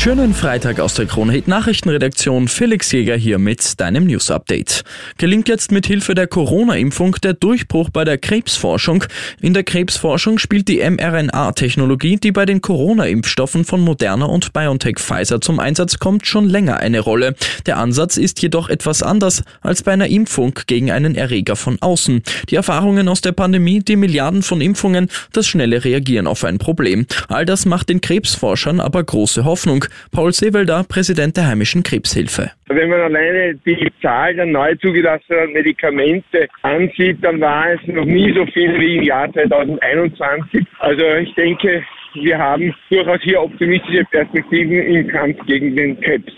Schönen Freitag aus der Kronhit Nachrichtenredaktion. Felix Jäger hier mit deinem News Update. Gelingt jetzt mit Hilfe der Corona-Impfung der Durchbruch bei der Krebsforschung. In der Krebsforschung spielt die mRNA-Technologie, die bei den Corona-Impfstoffen von Moderna und BioNTech Pfizer zum Einsatz kommt, schon länger eine Rolle. Der Ansatz ist jedoch etwas anders als bei einer Impfung gegen einen Erreger von außen. Die Erfahrungen aus der Pandemie, die Milliarden von Impfungen, das schnelle Reagieren auf ein Problem. All das macht den Krebsforschern aber große Hoffnung. Paul Seewelder, Präsident der Heimischen Krebshilfe. Wenn man alleine die Zahl der neu zugelassenen Medikamente ansieht, dann war es noch nie so viel wie im Jahr 2021. Also ich denke, wir haben durchaus hier optimistische Perspektiven im Kampf gegen den Krebs.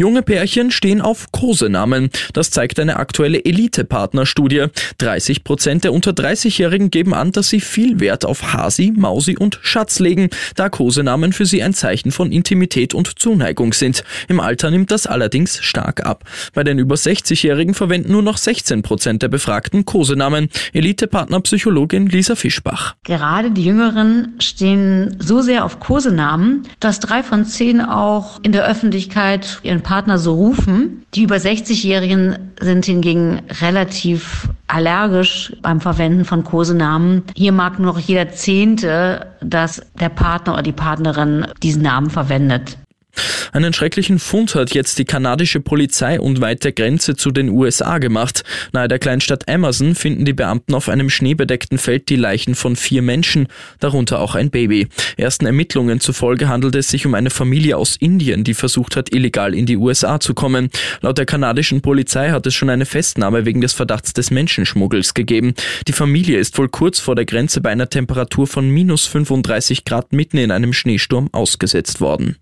Junge Pärchen stehen auf Kosenamen. Das zeigt eine aktuelle Elite-Partner-Studie. 30 Prozent der unter 30-Jährigen geben an, dass sie viel Wert auf Hasi, Mausi und Schatz legen, da Kosenamen für sie ein Zeichen von Intimität und Zuneigung sind. Im Alter nimmt das allerdings stark ab. Bei den über 60-Jährigen verwenden nur noch 16 Prozent der Befragten Kosenamen. Elite-Partner-Psychologin Lisa Fischbach. Gerade die Jüngeren stehen so sehr auf Kosenamen, dass drei von zehn auch in der Öffentlichkeit ihren Partner so rufen. Die über 60-Jährigen sind hingegen relativ allergisch beim Verwenden von Kosenamen. Hier mag nur noch jeder Zehnte, dass der Partner oder die Partnerin diesen Namen verwendet. Einen schrecklichen Fund hat jetzt die kanadische Polizei unweit der Grenze zu den USA gemacht. Nahe der Kleinstadt Emerson finden die Beamten auf einem schneebedeckten Feld die Leichen von vier Menschen, darunter auch ein Baby. Ersten Ermittlungen zufolge handelt es sich um eine Familie aus Indien, die versucht hat, illegal in die USA zu kommen. Laut der kanadischen Polizei hat es schon eine Festnahme wegen des Verdachts des Menschenschmuggels gegeben. Die Familie ist wohl kurz vor der Grenze bei einer Temperatur von minus 35 Grad mitten in einem Schneesturm ausgesetzt worden.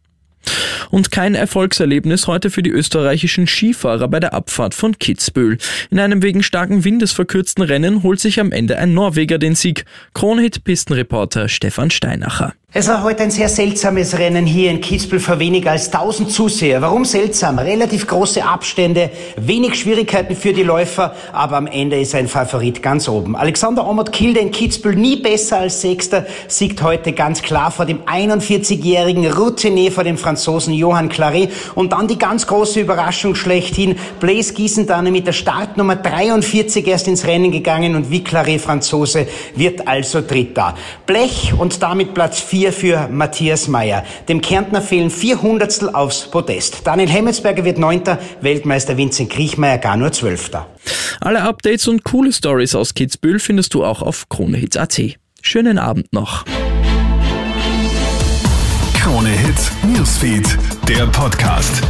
Und kein Erfolgserlebnis heute für die österreichischen Skifahrer bei der Abfahrt von Kitzbühel. In einem wegen starken Windes verkürzten Rennen holt sich am Ende ein Norweger den Sieg. Kronhit-Pistenreporter Stefan Steinacher. Es war heute ein sehr seltsames Rennen hier in Kitzbühel für weniger als 1000 Zuseher. Warum seltsam? Relativ große Abstände, wenig Schwierigkeiten für die Läufer, aber am Ende ist ein Favorit ganz oben. Alexander Omot Kilde in Kitzbühel nie besser als Sechster, siegt heute ganz klar vor dem 41-jährigen Routinier, vor dem Franzosen Johann Claret und dann die ganz große Überraschung schlechthin. Blaise Gießendane mit der Startnummer 43 erst ins Rennen gegangen und wie Claret Franzose wird also Dritter. Blech und damit Platz 4 4 für Matthias Meyer. Dem Kärntner fehlen vier Hundertstel aufs Podest. Daniel Hemmetsberger wird Neunter, Weltmeister Vincent Kriechmeier gar nur Zwölfter. Alle Updates und coole Stories aus Kitzbühel findest du auch auf KroneHits.at. Schönen Abend noch. Krone Hits, Newsfeed, der Podcast.